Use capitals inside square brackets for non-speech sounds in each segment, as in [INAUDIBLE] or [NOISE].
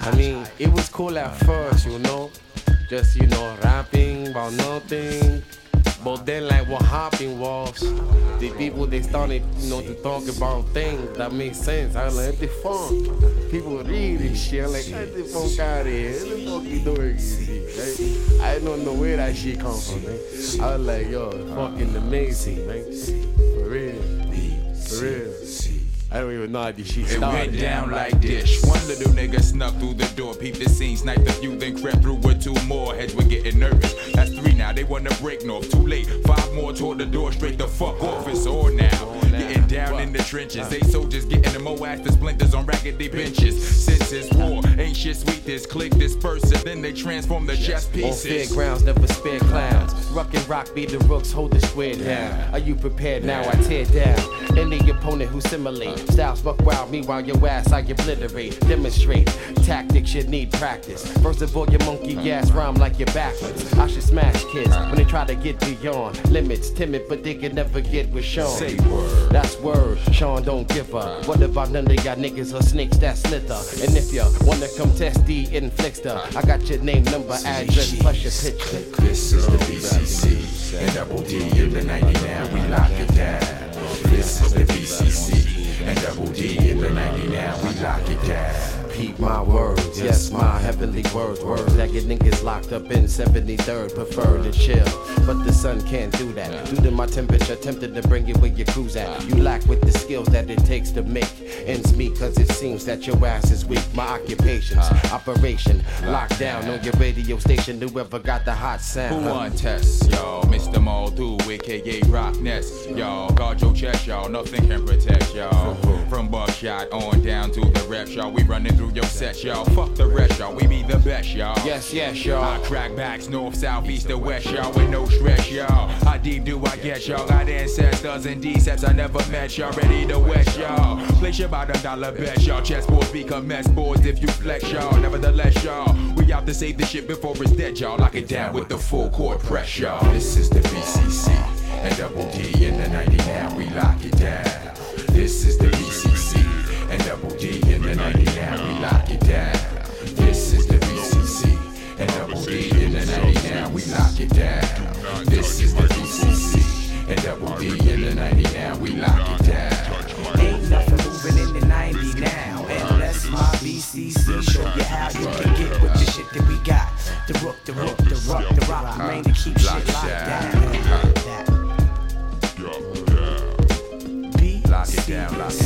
I mean, it was cool at first, you know, just you know, rapping about nothing. But then, like what happened was, the people they started, you know, to talk about things that make sense. I like, the funk. People read this shit. I'm like, get the funk out of here. What the fuck you doing? Right? I don't know where that shit come from, man. I was like, yo, fucking amazing, man. For real. For real. I don't even know how this shit It started. went down like this. One little nigga snuck through the door, peeped the scene, sniped a few, then crept through with two more. Heads were getting nervous. That's three now, they wanna break north. Too late, five more toward the door, straight the fuck off. It's on now. Getting down in the trenches. They soldiers getting the moass the splinters on raggedy benches. Since it's war, ain't shit sweet. This click, this person, then they transform the chess pieces. On pieces. fairgrounds, never spare clowns. Rock and rock, be the rooks, hold the square down. Are you prepared now? I tear down any opponent who simulate. Styles buck wild, meanwhile your ass I obliterate. Demonstrate tactics you need practice. First of all, your monkey ass rhyme like you're backwards. I should smash kids when they try to get beyond limits. Timid, but they can never get with Sean. Say word. That's word. Sean don't give up. What about none of y'all niggas or snakes that slither? And if you wanna come test the inflictor, I got your name, number, address, plus your picture. This is the BCC and double D in the 99. We lock it down. This is the BCC and double D in the 99. We lock it down. Repeat my words, yes, my heavenly words. Words that get niggas locked up in 73rd. Prefer to chill, but the sun can't do that. Due to my temperature, tempted to bring it where your cruise at. You lack with the skills that it takes to make ends meet, cause it seems that your ass is weak. My occupation's operation, lockdown on your radio station. Whoever got the hot sound. Who want test, y'all? Mr. Muldu, aka Rock Nest, y'all. Guard your chest, y'all. Nothing can protect y'all. From buckshot on down to the rep, y'all. We running through your set, y'all. Fuck the rest, y'all. We be the best, y'all. Yes, yes, y'all. I crack backs north, south, east, or west, y'all, with no stress, y'all. How deep do I get, y'all? Got ancestors and decepts I never met, y'all. Ready to west, y'all. Place your bottom dollar bet, y'all. Chessboards become mess boards if you flex, y'all. Nevertheless, y'all, we out to save the shit before it's dead, y'all. Lock it down with the full court press, y'all. This is the BCC and double D in the 99. We lock it down. This is the 99. We lock it down. This is the BCC and double D in the 99. We lock it down. Ain't nothing moving in the 90 now. Unless my BCC show you how you can get with the shit that we got. The rook, the rook, the rock, the rock, the rain to keep shit locked down. Lock it down, lock it down.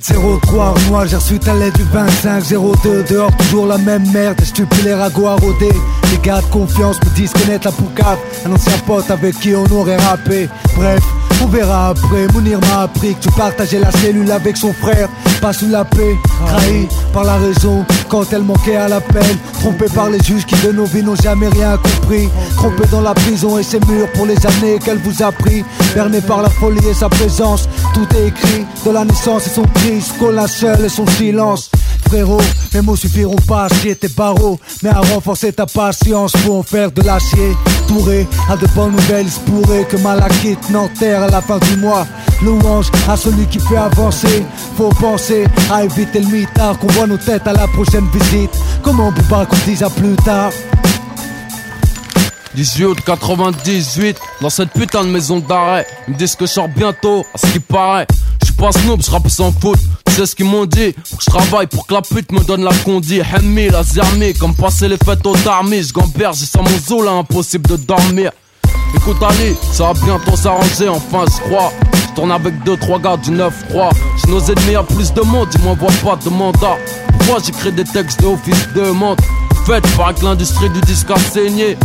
703 moi j'ai reçu ta lettre du 2502 Dehors toujours la même merde, je plus les ragots à rôder. Les gars de confiance me disent connaître la poucave Un ancien pote avec qui on aurait rappé. Bref, on verra après, Mounir m'a appris que tu partageais la cellule avec son frère. Pas sous la paix, trahi par la raison. Quand elle manquait à l'appel Trompé par les juges qui de nos vies n'ont jamais rien compris. Trompé dans la prison et ses murs pour les années qu'elle vous a pris. Berné par la folie et sa présence Tout est écrit. De la naissance et son cri la seule et son silence Mes mots suffiront pas à chier tes barreaux, mais à renforcer ta patience pour en faire de l'acier. Touré à de bonnes nouvelles, il que Malakite n'enterre à la fin du mois. Louange à celui qui fait avancer. Faut penser à éviter le mitard, qu'on voit nos têtes à la prochaine visite. Comment on peut pas qu'on dise à plus tard? 18 août 98, dans cette putain de maison d'arrêt. Ils me disent que je sors bientôt, à ce qui paraît. Pas snob, je rappe sans faute. C'est ce qu'ils m'ont dit? Je travaille pour que la pute me donne la condi. Hemmi, la zermi, comme passer les fêtes au tarmis. Je gamberge, j'ai sans mon zoo là, impossible de dormir. Écoute Ali, ça va bientôt s'arranger, enfin je crois. Je tourne avec 2-3 gars du 9-3. J'ai nos ennemis à plus de monde, ils m'envoient pas de mandat. Pourquoi j'écris des textes de office de montre Faites par que l'industrie du disque a saigné.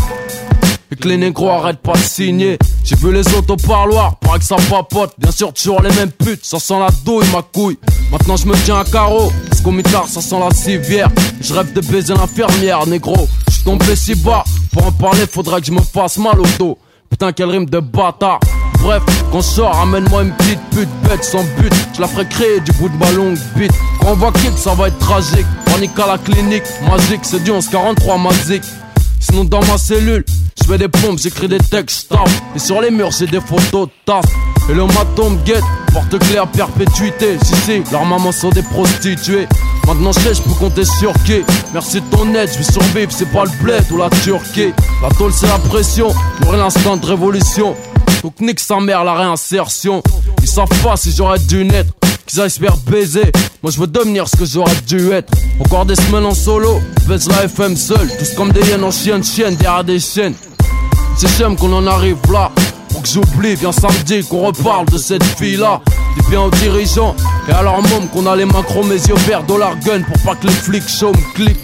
Et que les négros arrêtent pas de signer. J'ai vu les autres au parloir, paraît que ça papote. Bien sûr, toujours les mêmes putes, ça sent la douille, ma couille. Maintenant, je me tiens à carreau, parce qu'au mitard, ça sent la civière. Je rêve de baiser l'infirmière, négro. J'suis tombé si bas, pour en parler, faudrait que je me fasse mal au dos. Putain, quelle rime de bâtard. Bref, qu'on sort, amène-moi une petite pute bête sans but. Je la ferai créer du bout de ma longue bite. Quand on va kick, ça va être tragique. Panique à la clinique, magique, c'est du 1143 magique. Sinon dans ma cellule, je fais des pompes, j'écris des textes, Et sur les murs, j'ai des photos taf. Et le maton me porte claire perpétuité. Si, si, leurs mamans sont des prostituées. Maintenant, je sais, je peux compter sur qui. Merci de ton aide, je vais survivre, c'est pas le bled ou la Turquie. La tôle, c'est la pression, j'aurai l'instant de révolution. Donc, nique sa mère, la réinsertion. Ils savent pas si j'aurais dû naître qu'ils aillent faire baiser. Moi je veux devenir ce que j'aurais dû être. Encore des semaines en solo, baisse la FM seul. Tous comme des hyènes en chienne, chienne derrière des chaînes. C'est j'aime qu'on en arrive là. Pour que j'oublie, viens samedi qu'on reparle de cette fille-là. Dis bien aux dirigeants et à leur môme qu'on a les mains mes yeux verts, dollar gun pour pas que les flics show me cliquent.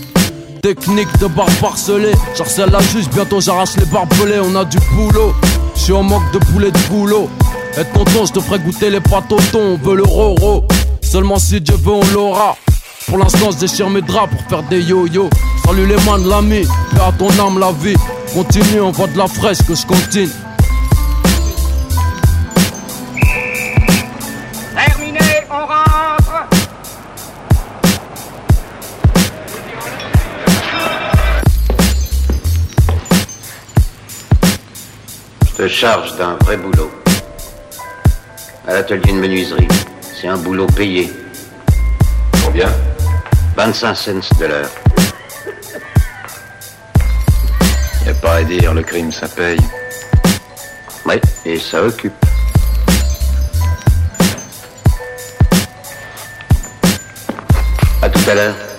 Technique de barbe parcelée, j'harcèle la juge, bientôt j'arrache les barbelés, on a du boulot. J'suis en manque de poulet de boulot. Et tonton, je te ferai goûter les pâtes au thon, on veut le roro. Seulement si Dieu veut, on l'aura. Pour l'instant, je déchire mes draps pour faire des yo-yo. Salut les mains de l'ami, fais à ton âme la vie. Continue, on voit de la fraîche que je continue. Terminé, on rentre. Je te charge d'un vrai boulot à l'atelier de menuiserie. C'est un boulot payé. Combien 25 cents de l'heure. Y a pas à dire, le crime ça paye. Ouais, et ça occupe. À tout à l'heure.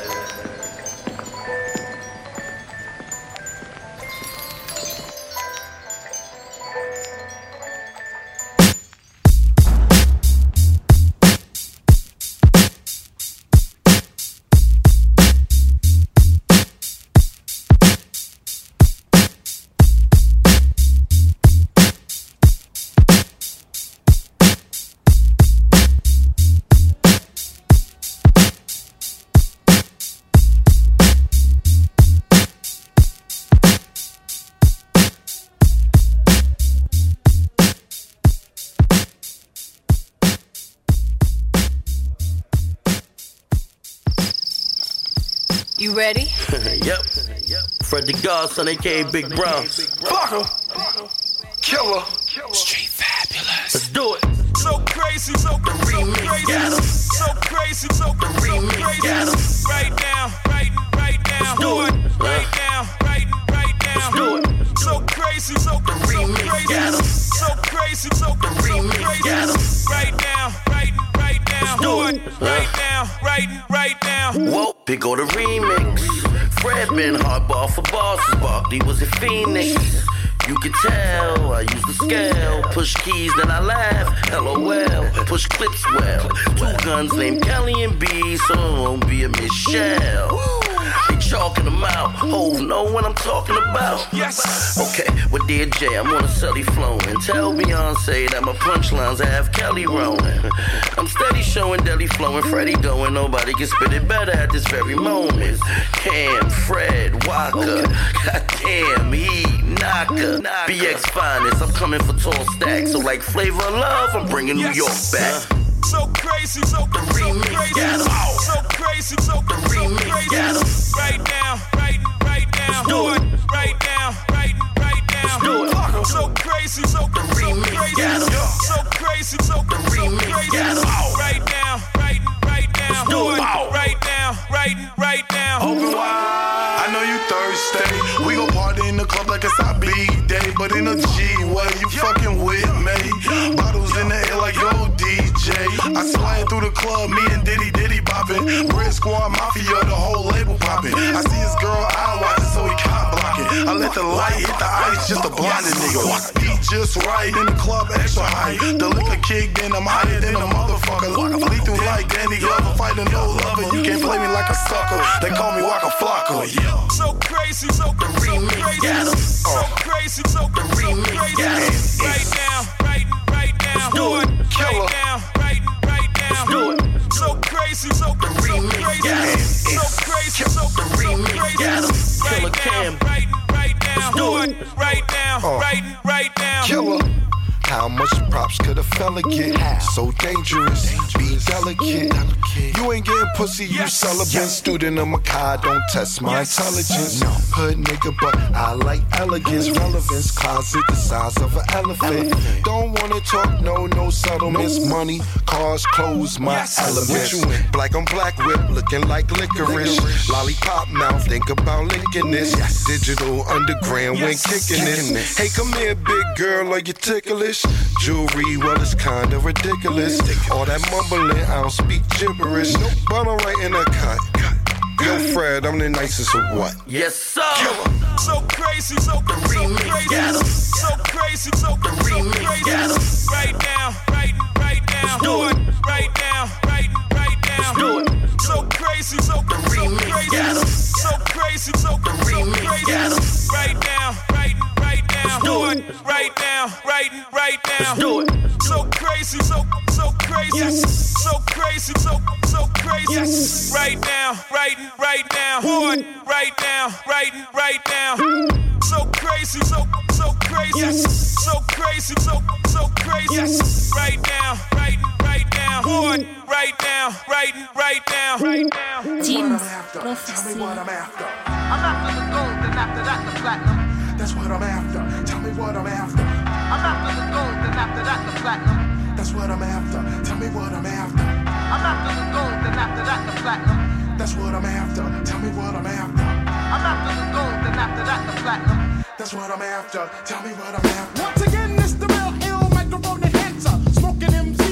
The Godson, aka Big Brown. Fucker. Killer. Street fabulous. Let's do it. So crazy, so, the remix so crazy, so, so crazy, so crazy. Right now, right, right now, Let's do it. right now, right, right now. Let's do it. So crazy, so, so crazy, so crazy, so, so crazy. Right now, right, right now. Let's do it. Right now, right, right now. Whoa, big go the remix. Been hardball for bosses. Barkley was a phoenix. You can tell I use the scale. Push keys, then I laugh. LOL. Push clips well. Two guns named Kelly and B, so it won't be a Michelle. They chalking them out. Hove know what I'm talking about. Yes. Okay, with dear I'm on a celly flowing. Tell Beyonce that my punchlines have Kelly Rowland. [LAUGHS] I'm steady showing deli flowing, Freddie going. Nobody can spit it better at this very moment. Cam, Fred, Walker, goddamn, he, Naka, BX finest. I'm coming for tall stacks. So like flavor of love, I'm bringing New York back. So crazy, so, so crazy, so crazy, so, so crazy. Right now, right, right now, do it. Right now, right, right now, do it. So crazy, so, so crazy, so crazy, so, so crazy. Right now, right, right now, do it. Right now, right, right now. Open wide. I know you thirsty. We gon' party in the club like it's our big day, but in a G way, you fucking with me. Bottles DJ. I swing through the club, me and Diddy Diddy bopping. Red Squad Mafia, the whole label popping. I see his girl eye watching, so he can't block it. I let the light hit the ice, just a blinded nigga. He just right in the club, extra high. The liquor kicked in, I'm higher than a motherfucker. I bleed through like Danny Glover, fighting no lover. You can't play me like a sucker. They call me Waka Flocka. Yeah. So crazy, so, so crazy, so crazy, so, so crazy. Right now, right, right now, do it. Right now, right, right now. So crazy, so, so crazy, so crazy, so, so crazy. Right now, right, right now, do it. Right now, right, right now. Killer. How much props could a fella get? So dangerous, be delicate. You ain't getting pussy, you celibate. Student of Makai, don't test my intelligence. Hood nigga, but I like elegance, relevance. Closet the size of an elephant. Don't wanna talk, no, no settlements. Money, cars, clothes, my element. Black on black whip, looking like licorice. Lollipop mouth, think about linking this. Digital underground when kicking this. Hey, come here, big girl, are you ticklish? Jewelry, well, it's kinda ridiculous. All that mumbling, I don't speak gibberish. But I'm right in the cut. Yo, Fred, I'm the nicest of what? Yes, sir. So crazy, so, so crazy, so crazy, so, so crazy. Right now, right, right now, do it. Right now, right, right now, do it. So crazy, so, so crazy, so crazy, so, so crazy. Right now, right, right now, do it. Right now, right, right now, do it. So crazy, so, so crazy, so crazy, so, so crazy. Right now, right, right now, mm. do it. Right now, right, right now. Mm. So crazy, so, so crazy, so crazy, so, so crazy. Right now, right, right now, mm. do it. Right now, right, right now, right now. James Tell me what I'm after. I'm after the gold, then after that the platinum. That's what I'm after. Tell me what I'm after. I'm after the gold, then after that the platinum. That's what I'm after. Tell me what I'm after. I'm after the gold, then after that the platinum. That's what I'm after. Tell me what I'm after. I'm after the gold, then after that the platinum. That's what I'm after. Tell me what I'm after. Once again, it's the real ill microphone enhancer. Smoking MCs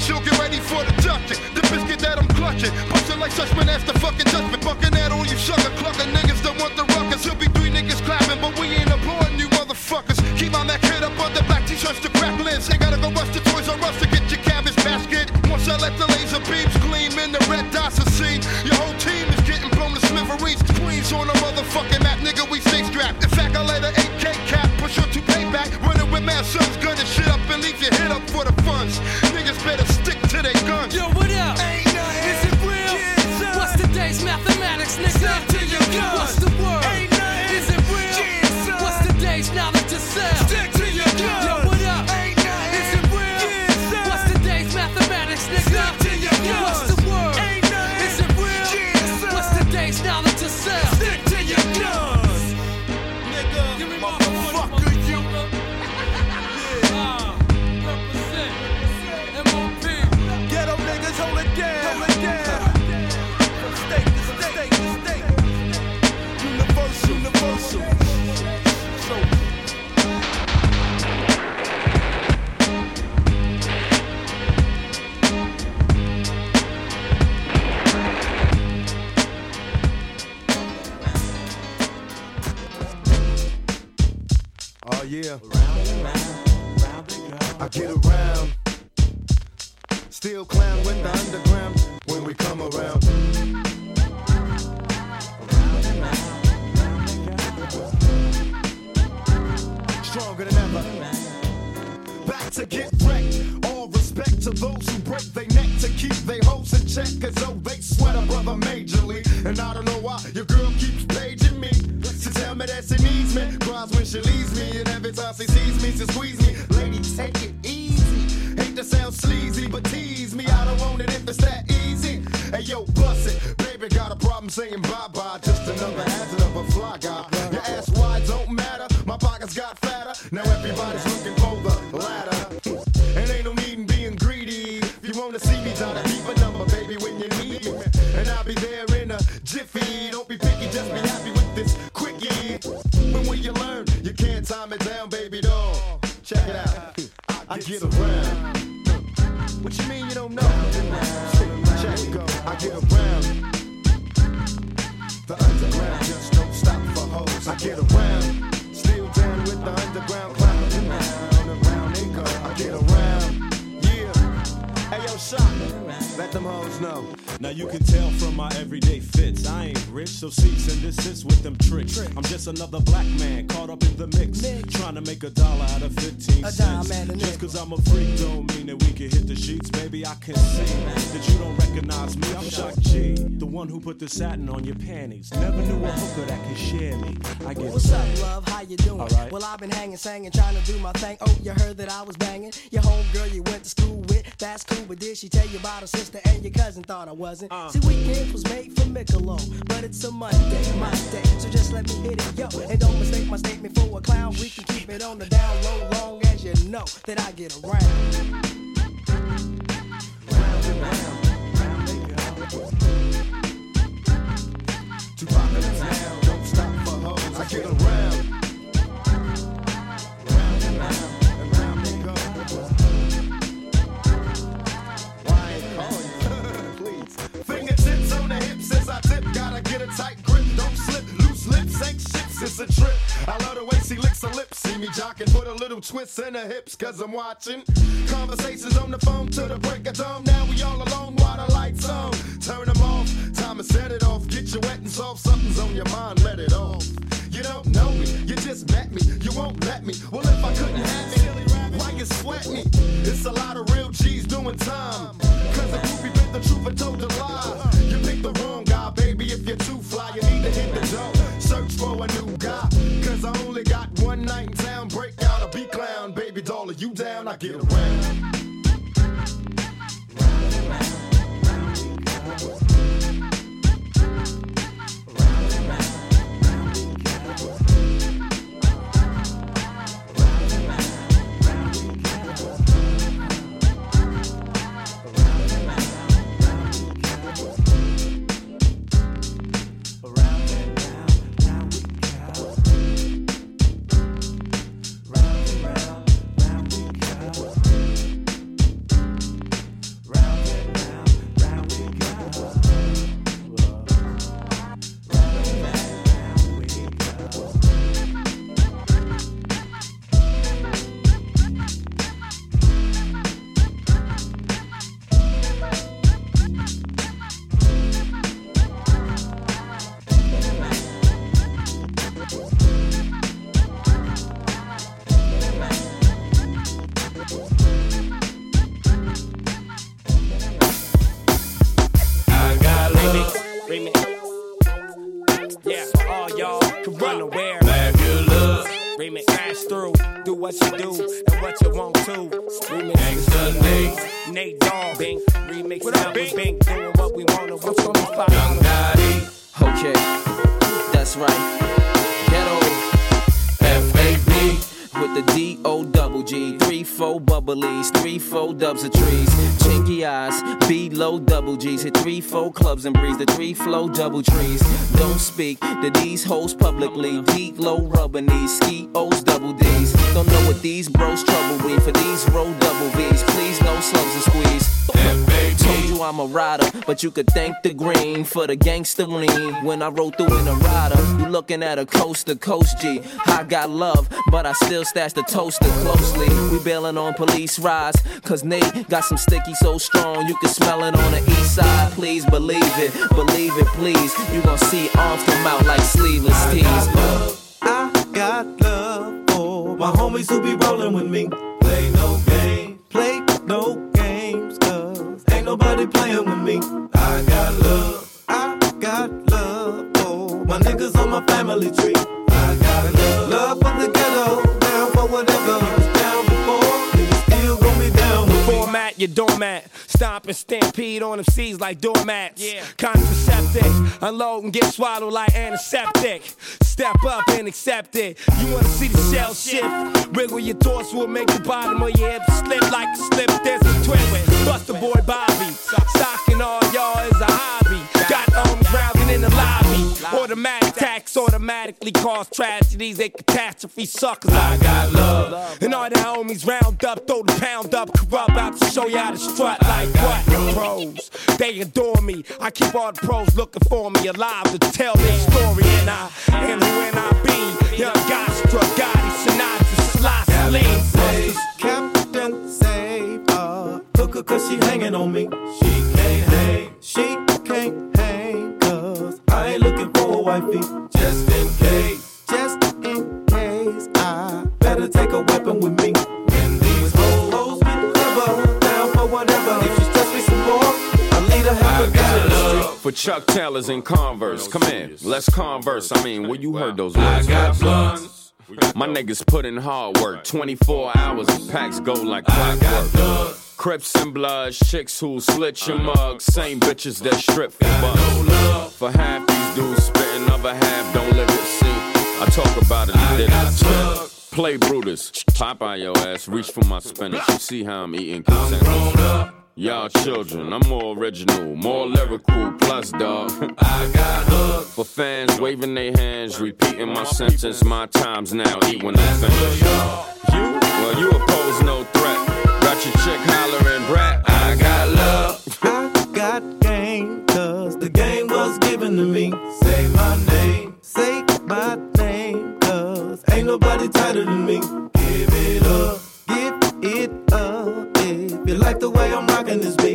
she'll get ready for the ducking. The biscuit that I'm clutching, punching like Sussman the fucking touching. Cries when she leaves me. And every time she sees me, she squeeze me. Lady, take it easy. Hate to sound sleazy, but tease me. I don't want it if it's that easy. Hey yo, bust it. Baby got a problem saying bye bye. Just another hazard of a fly guy. Get around. Still down with the underground clown. Around, around they go. I get around. Yeah. Hey yo, shot. Let them hoes know. Now you can tell from my everyday fits. I ain't rich, so cease and desist with them tricks. I'm just another black man caught up in the mix. Trying to make a dollar out of 15 A cents. dime and a Just cause I'm a freak don't mean that we can hit the sheets. Baby, I can see that you don't recognize me. I'm Shock G, the one who put the satin on your panties. Never knew a hooker that could share me. I get What's up, love? How you doing? Alright. Well, I've been hanging, singing, trying to do my thing. Oh, you heard that I was banging? Your homegirl you went to school with, that's cool. But did she tell you about her sister and your cousin? Thought I wasn't. Uh. See, weekends was made for Michelob, but it's a Monday, my day. So just let me hit it, yo. And don't mistake my statement for a clown. We can keep it on the down low, long as you know that I get around. Don't stop for. I get around. Me jocking, put a little twist in her hips, cause I'm watching. Conversations on the phone to the break of dawn. Now we all alone while the lights on. Turn them off, time to set it off. Get you wet and soft, something's on your mind, let it off. You don't know me, you just met me, you won't let me. Well, if I couldn't have me, why you sweat me? It's a lot of real G's doing time. Cause the groupie bit the truth and told a lie. You picked the wrong guy, baby, if you're too fly, you need to hit the door. For a new guy. Cause I only got one night in town, break out a a B clown, baby doll, are you down? I get around. Y'all can run aware. Bad good love. Remix. Crash through. Do what you do and what you want to. Remix. Gangsta Nate. Nate Dogg. Bing. Remix. What up, Bing? Bing. Doing what we want to. What's gonna be fire? Young Gotti. Okay, that's right. Ghetto F-A-B. With the D O double G. Three, four bubblies, three, four dubs of trees. Chinky eyes, B low double G's. Hit three, four clubs and breeze. The three flow double trees. Don't speak to these hoes publicly. Deep low rubber knees, ski O's double D's. Don't know what these bros trouble me for these roll double V's. Please no slugs or squeeze. Told you you I'm a rider, but you could thank the green for the gangster lean. When I roll through in a rider, you looking at a coast to coast G. I got love, but I still stash the toaster closely. We bailing on police rides, cause Nate got some sticky so strong you can smell it on the east side. Please believe it, believe it, please. You gon' see arms come out like sleeveless tees. I got love for my homies who be rolling with me. Play no game, play no games, cause ain't nobody playing with me. I got love, I got love for my niggas on my family tree. I got love, love for the your doormat. Stomp and stampede on them seeds like doormats. Yeah. Contraceptive. Unload and get swallowed like antiseptic. Step up and accept it. You wanna see the shell shift? Wiggle your thoughts will make the bottom of your hips slip like a slip. There's a twin. Bust the boy Bobby. Stocking all y'all is a hobby. Got arms rounding in the lobby. Automatic tax automatically cause tragedies. They catastrophe suckers. I got love. And all the homies round up, throw the pound up, corrupt out to show you how to strut like what? Pros. They adore me. I keep all the pros looking for me alive to tell their story. And I am who and I be. Young Gostra, Gotti, Sinatra, Sly, Slim. Say, Captain Save her. Uh, Hooker cause she hanging on me. She can't hang. She can't hang cause I ain't looking for a wifey. Just in case. Just in case. I better take a weapon with me. When these hoes, hoes get clever. Down for whatever. If she stress me some more, I'll lead her half a gun. For Chuck Taylors and Converse, come in, let's converse. I mean, where you heard those words? I got blunts. My niggas put in hard work, 24 hours, of packs go like clockwork. Crips and bloods, chicks who slit your mug, same bitches that strip for bucks. For half these dudes spitting, other half don't live it. See, I talk about it, and did it. Play Brutus, pop out your ass, reach for my spinach. You see how I'm eating consent. Y'all children, I'm more original, more lyrical, plus dog. [LAUGHS] I got hooked. For fans waving their hands, repeating my sentence, my time's now, eat when I finish. You? Well, you oppose no threat. Got your chick hollering, brat. I got love. I got game, cause the game was given to me. Say my name, say my name, cause ain't nobody tighter than me. Give it up, give it up. If you like the way I'm rocking this beat,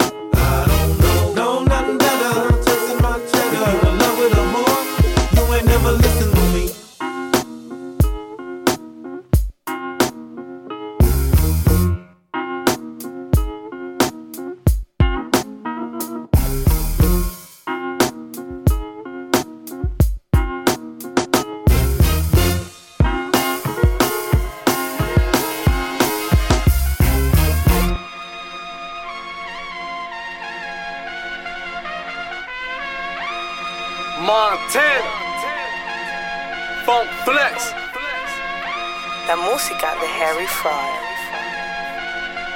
La música de Harry Fraud.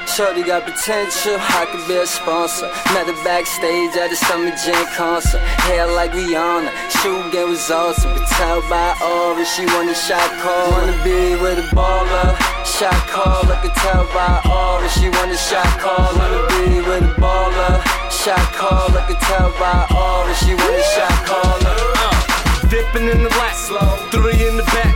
Shorty got potential, I could be a sponsor. Met her backstage at the Summer Jam concert. Hair like Rihanna, shoe game was awesome. But tell by all Aura, she want shot call. Wanna be with a baller, shot call. I could tell by all Aura, she want shot call. Wanna be with a baller, shot call. I could tell by all Aura, she want a shot call. Dipping in the lap, three in the back,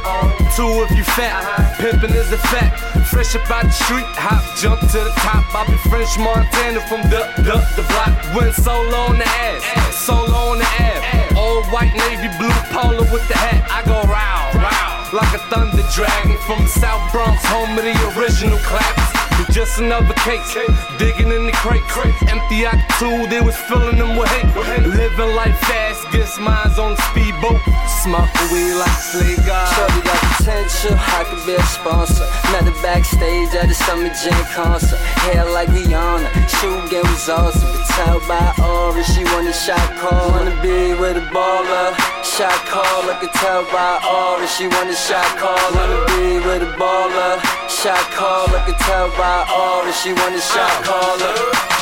two if you fat. Pimping is a fact. Fresh up out the street, hop, jump to the top. I be French Montana from the the the block. Went solo on the ass, solo on the ab. Old white navy blue polo with the hat. I go round, row like a thunder dragon from the South Bronx, home of the original claps. Just another case, digging in the crate. Empty the two, they was filling them with hate. Living life fast, gets mines on the speedboat. Smoking weed like Slay God. Shorty got potential, I could be a sponsor. Met her backstage at the Summer Jam concert. Hair like Rihanna, shoe game was awesome. But tell by Aura, she want a shot call. Wanna be with a baller, shot call. I could tell by Aura, she want a shot call. Wanna be with a baller, shot call. I could tell by Aura, she want a shot uh. caller.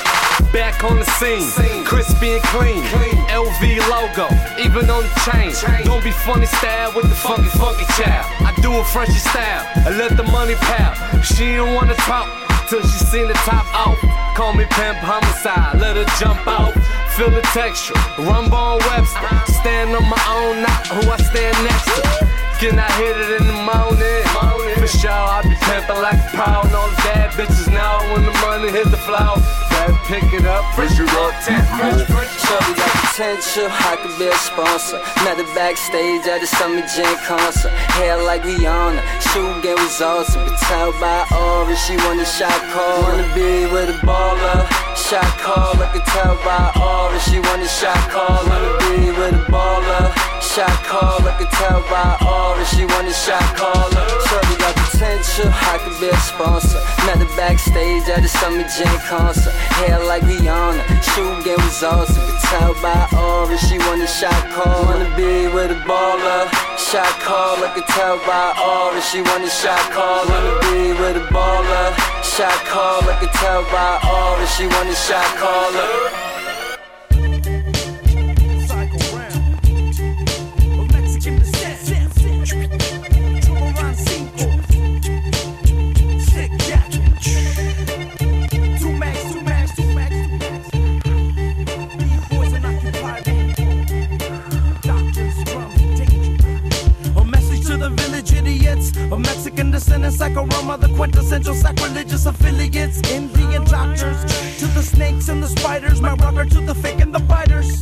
Back on the scene, crispy and clean. LV logo, even on the chain. Don't be funny style with the funky, funky child. I do a Frenchy style, I let the money pal. She don't wanna talk, till she seen the top off. Call me pimp homicide, let her jump out. Feel the texture, Rumble on Webster. Stand on my own, not who I stand next to. Can I hit it in the morning? Sure, I be pimping like a pound. All the bad bitches now when the money hit the floor. Better pick it up, fresh you up, 10 French, French. Shorty got potential, I could be a sponsor. Met her backstage at the Summer Jam concert. Hair like Rihanna, shoe game was awesome. But tell by aura, she want a shot call. Wanna be with a baller. Shot call, I could tell by aura, she want a shot call. Wanna be with a baller. Shot call, I could tell by aura, she want a shot caller. Shorty got potential, I could be a sponsor. Met her backstage at the Summer Jam concert. Hair like Rihanna, shoe game was awesome. Could tell by aura, she want a shot call. Wanna be with a baller. Shot call, I could tell by aura, she want a shot call. Wanna be with a baller. Shot call, I could tell by aura, she want a shot caller. Of Mexican descent and psycho Roma, the quintessential sacrilegious affiliates. Indian doctors to the snakes and the spiders, my rubber to the fake and the biters.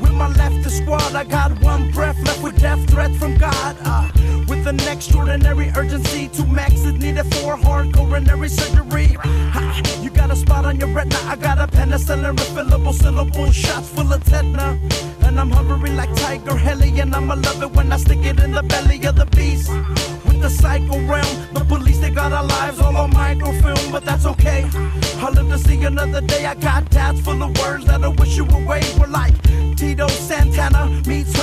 With my left the squad, I got one breath left with death threat from God. Uh, with an extraordinary urgency, two maxes needed for hard coronary surgery. Ha, you got a spot on your retina, I got a penicillin refillable syllable shots full of tetna. And I'm hovering like Tiger Helly, and I'ma love it when I stick it in the belly of the beast. The psycho realm, the police they got our lives all on microfilm, but that's okay. I live to see another day. I got tabs full of words that I wish you away. We're like Tito Santana meets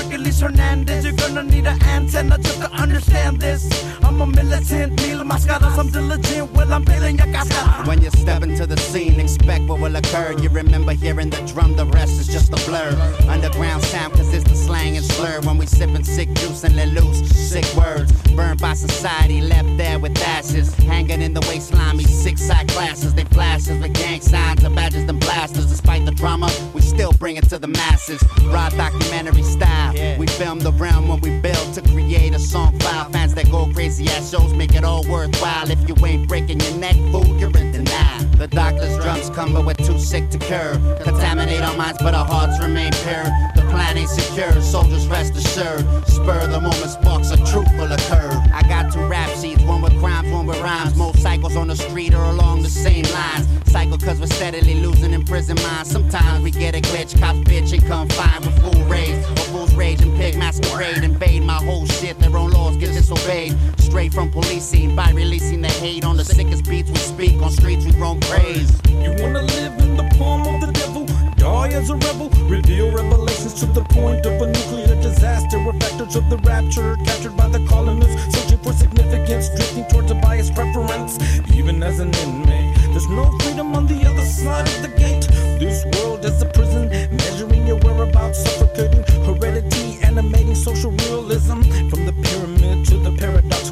Hernandez. You're gonna need an antenna just to understand this. I'm a militant, Mil Mascaras, I'm diligent. Well, I'm bailing your cascara. When you step into the scene, expect what will occur. You remember hearing the drum, the rest is just a blur. Underground sound, cause it's the slang and slur. When we sipping sick juice and let loose, sick words. Burned by society, left there with ashes. Hanging in the waistline, me six side classes. They flashes with gang signs and badges and blasters. Despite the drama, we still bring it to the masses. Raw documentary style. We film the realm when we build to create a song file. Fans that go crazy at shows make it all worthwhile. If you ain't breaking your neck, fool, you're in denial. The doctor's drums come, but we're too sick to cure. Contaminate our minds, but our hearts remain pure. The plan ain't secure, soldiers rest assured. Spur the moment, sparks a truth will occur. I got two rap sheets, one with crimes, one with rhymes. Most cycles on the street are along the same lines. Cycle cause we're steadily losing in prison minds. Sometimes we get a glitch, cops bitch and confined with full rage. Or fools rage and pig masquerade. Invade my whole shit, their own laws get disobeyed. Straight from policing by releasing the hate on the sickest beats we speak. On streets we roam praise. You wanna live in the palm of the devil, die as a rebel, reveal revelations to the point of a nuclear disaster. We're factors of the rapture, captured by the colonists, searching for significance, drifting towards a biased preference. Even as an inmate, there's no freedom on the other side of the gate. This world is a prison, measuring your whereabouts,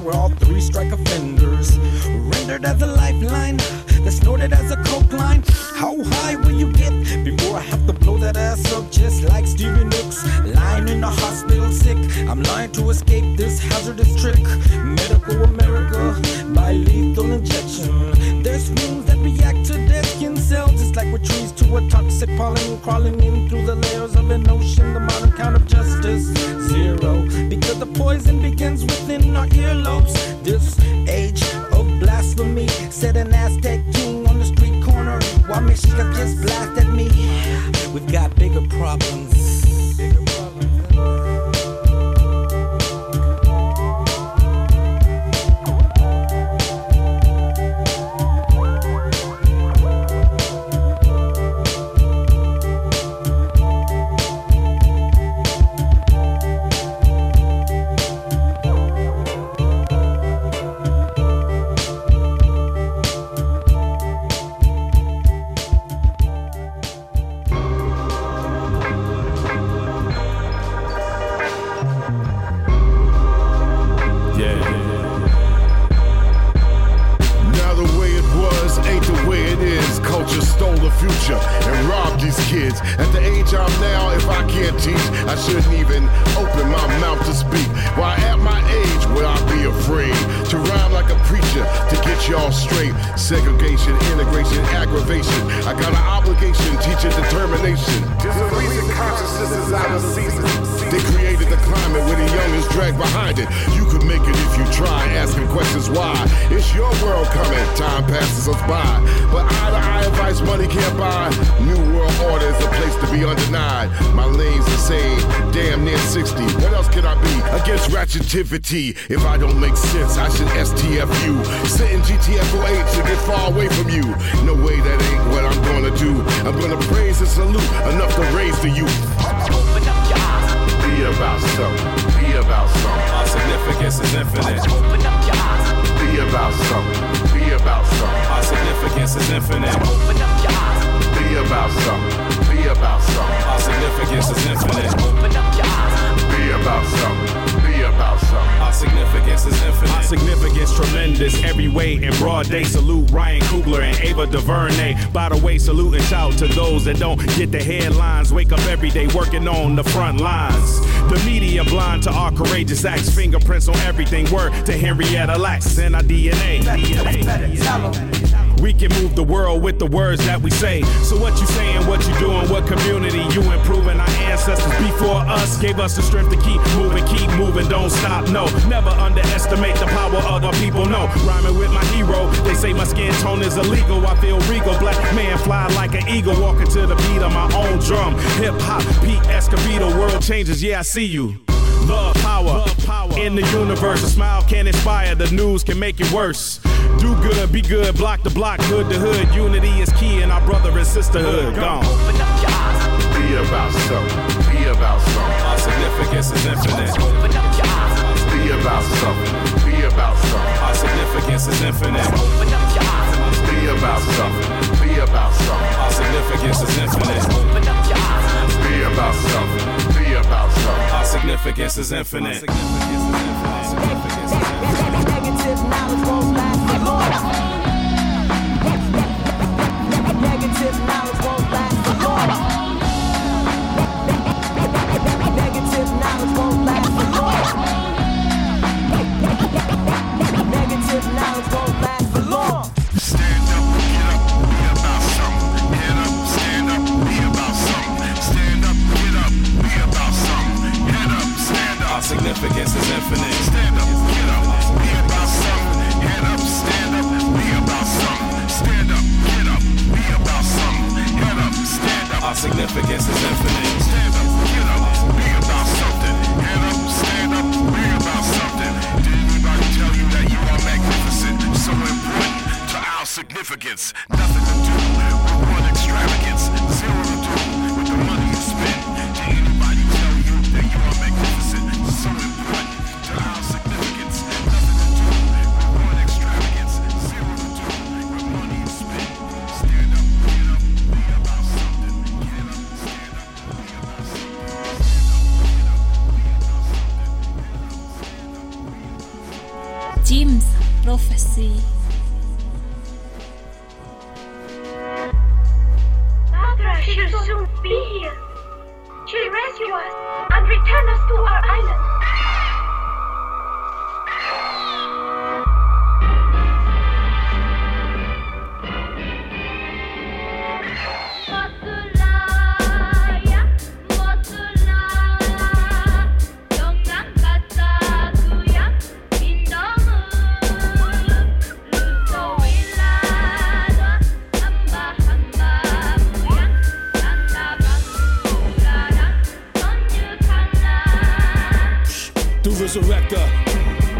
where all three strike offenders. Rendered as a lifeline, that's snorted as a coke line. How high will you get before I have to blow that ass up just like Stevie Nicks? Lying in the hospital sick, I'm lying to escape this hazardous trick. Medical America by lethal injection. There's rooms that react to their skin cells, just like we're trees to a toxic pollen crawling against ratchetivity? If I don't make sense, I should STFU. Sitting GTFO 8 to get far away from you. No way that ain't what I'm gonna do. I'm gonna praise and salute enough to raise the youth. Open up your eyes. Be about something. Be about something. Our significance is infinite. Open up your eyes. Be about something. Be about something. Our significance is infinite. Open up your eyes. Be about something. Be about something. Our significance is infinite. Open up your eyes. Be about something. Be about something. Our significance is infinite. Our significance tremendous every way in broad day. Salute Ryan Coogler and Ava DuVernay. By the way, salute and shout to those that don't get the headlines. Wake up every day working on the front lines. The media blind to our courageous acts. Fingerprints on everything. Word to Henrietta Lacks and our DNA. We can move the world with the words that we say. So what you saying, what you doing, what community you improving? Our ancestors before us gave us the strength to keep moving, keep moving, don't stop, no. Never underestimate the power of our people know. Rhyming with my hero, they say my skin tone is illegal. I feel regal, black man fly like an eagle, walking to the beat of my own drum. Hip hop, Pete Escovedo, world changes, yeah, I see you. Love power. in the universe. A smile can inspire, the news can make it worse. Do good, be good, block the block, hood to hood. Unity is key in our brother and sisterhood. Gone. Be about something. Be about something. Our significance is infinite. Open up your eyes. Be about something. Be about something. Our significance is infinite. Open up your eyes. Be about something. Be about something. Our significance is infinite. Open up your eyes. Be about something. Our significance is infinite. Negative knowledge won't last the resurrector.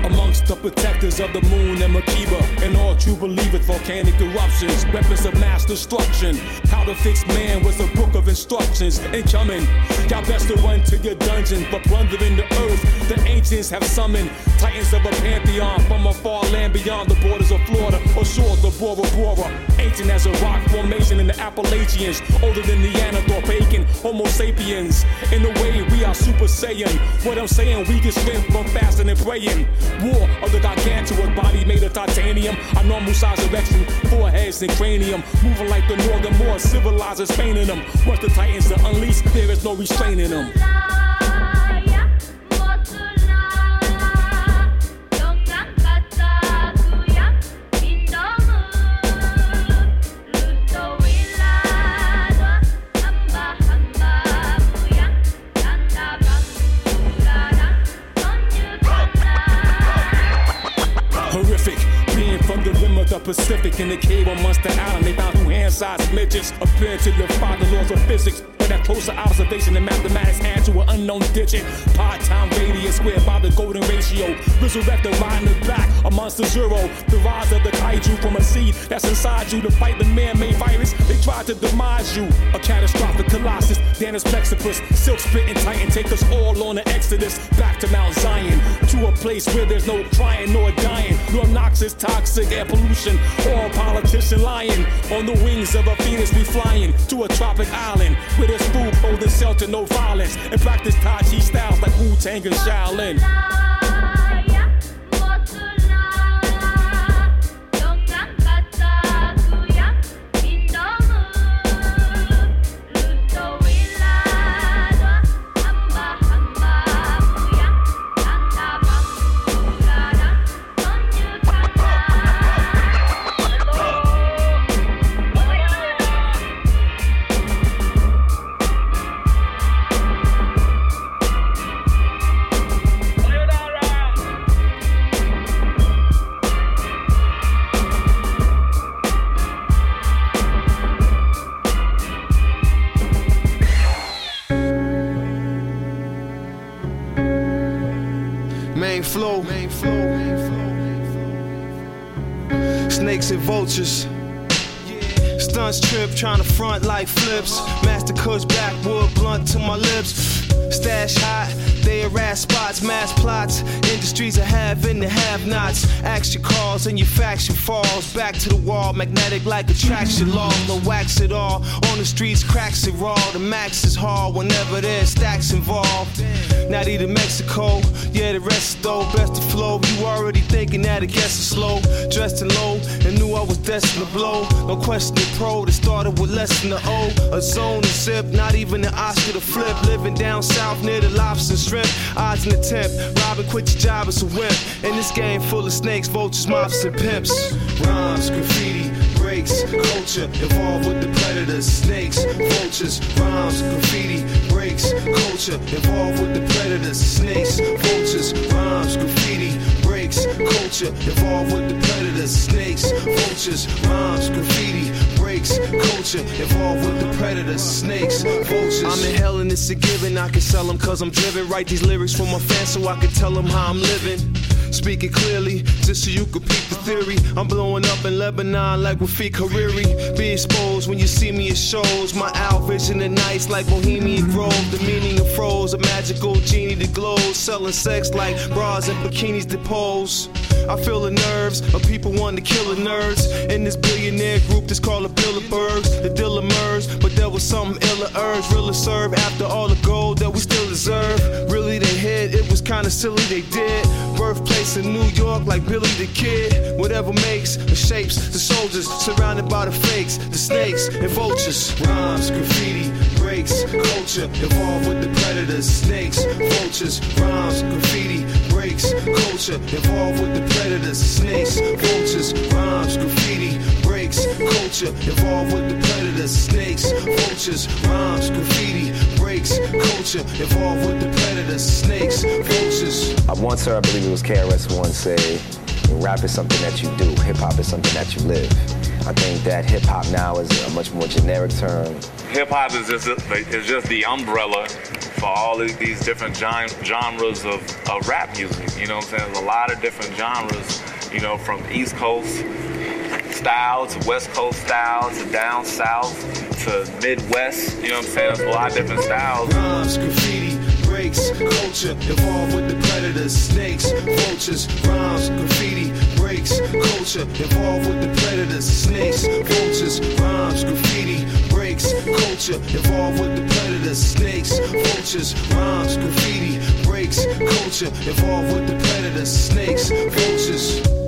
Amongst the protectors of the moon and Makiba, and all true believers, volcanic eruptions, weapons of mass destruction. How to fix man was a book of instructions. Incoming, y'all best to run to your dungeon, but plundering the earth. The ancients have summoned titans of a pantheon from a far land beyond the borders of Florida, or shore the Bora Bora. Ancient as a rock formation in the Appalachians, older than Neanderthal, pagan, Homo sapiens In a way, we are Super Saiyan. What I'm saying, we get strength from fasting and praying. War of the gargantuan body made of titanium. Our normal size erection, foreheads and cranium. Moving like the northern more civilizers painting them. Once the titans are unleashed, there is no restraining them. In the cave on Monster Island, they found hand-sized midgets appearing to defy the laws of physics. But at closer observation, the mathematics add to an unknown digit. Pi time radius squared by the golden ratio. Resurrected right in the back, a monster zero. The rise of the kaiju from a seed that's inside you to fight the man-made virus. They tried to demise you. A catastrophic colossus, Danaus Plexippus, silk spitting titan, take us all on an exodus back to Mount Zion, to a place where there's no crying nor dying, nor noxious, toxic air pollution, or politician lying on the wings of a phoenix. We flying to a tropic island where there's food, clothing, shelter, no violence, and practice Tai Chi styles like Wu Tang and Shaolin. Falls. Back to the wall, magnetic like attraction law. No wax at all. On the streets, cracks it raw. The max is hard whenever there's stacks involved. Not even Mexico, yeah, the rest though. Best to flow. You already thinking that it gets slow. Dressed in low and knew I was destined to blow. No question pro that started with less than the O. A zone to zip, not even an Oscar to flip. Living down south near the lobster shrimp. Odds in the temp. Robin, quit your job, it's a whip. In this game full of snakes, vultures, mobs, and pimps. Rhymes, graffiti, breaks, culture, evolve with the predators, snakes, vultures, rhymes, graffiti, breaks, culture, evolve with the predators, snakes, vultures, rhymes, graffiti, breaks, culture, evolve with the predators, snakes, vultures, rhymes, graffiti, breaks, culture, evolve with the predators, snakes, vultures. I'm in hell and it's a given, I can sell them cause I'm driven. Write these lyrics for my fans so I can tell them how I'm living. Speaking clearly, just so you can peep the theory. I'm blowing up in Lebanon like Rafiq Hariri. Be exposed when you see me at shows. My outfits in the nights like Bohemian Grove. The meaning of froze, a magical genie that glows. Selling sex like bras and bikinis that pose. I feel the nerves of people wanting to kill the nerds. In this billionaire group that's called the Bilderbergs. The deal but there was something iller urge. Really serve after all the gold that we still deserve. Really, the it was kinda silly they did. Birthplace in New York like Billy the Kid. Whatever makes the shapes, the soldiers surrounded by the fakes, the snakes and vultures. Rhymes, graffiti, breaks, culture, evolve with the predators, snakes, vultures, rhymes, graffiti, breaks, culture, evolve with the predators, snakes, vultures, rhymes, graffiti, breaks, culture, evolve with the predators, snakes, vultures, rhymes, graffiti, breaks, culture, evolve with the predators, snakes, vultures. I once heard, I believe it was KRS One say, rap is something that you do, hip hop is something that you live. I think that hip hop now is a much more generic term. Hip hop is just is just the umbrella for all of these different genres of, of rap music. You know what I'm saying? There's a lot of different genres. You know, from East Coast style to West Coast style to down south to Midwest. You know what I'm saying? There's a lot of different styles. Rhymes, graffiti, breaks, culture, evolve with the predators, snakes, vultures, rhymes, graffiti, breaks, culture, evolve with the predators, snakes, vultures, rhymes, graffiti, breaks, culture, evolve with the predators, snakes, vultures, rhymes, graffiti, breaks, culture, involved with the predators, snakes, vultures.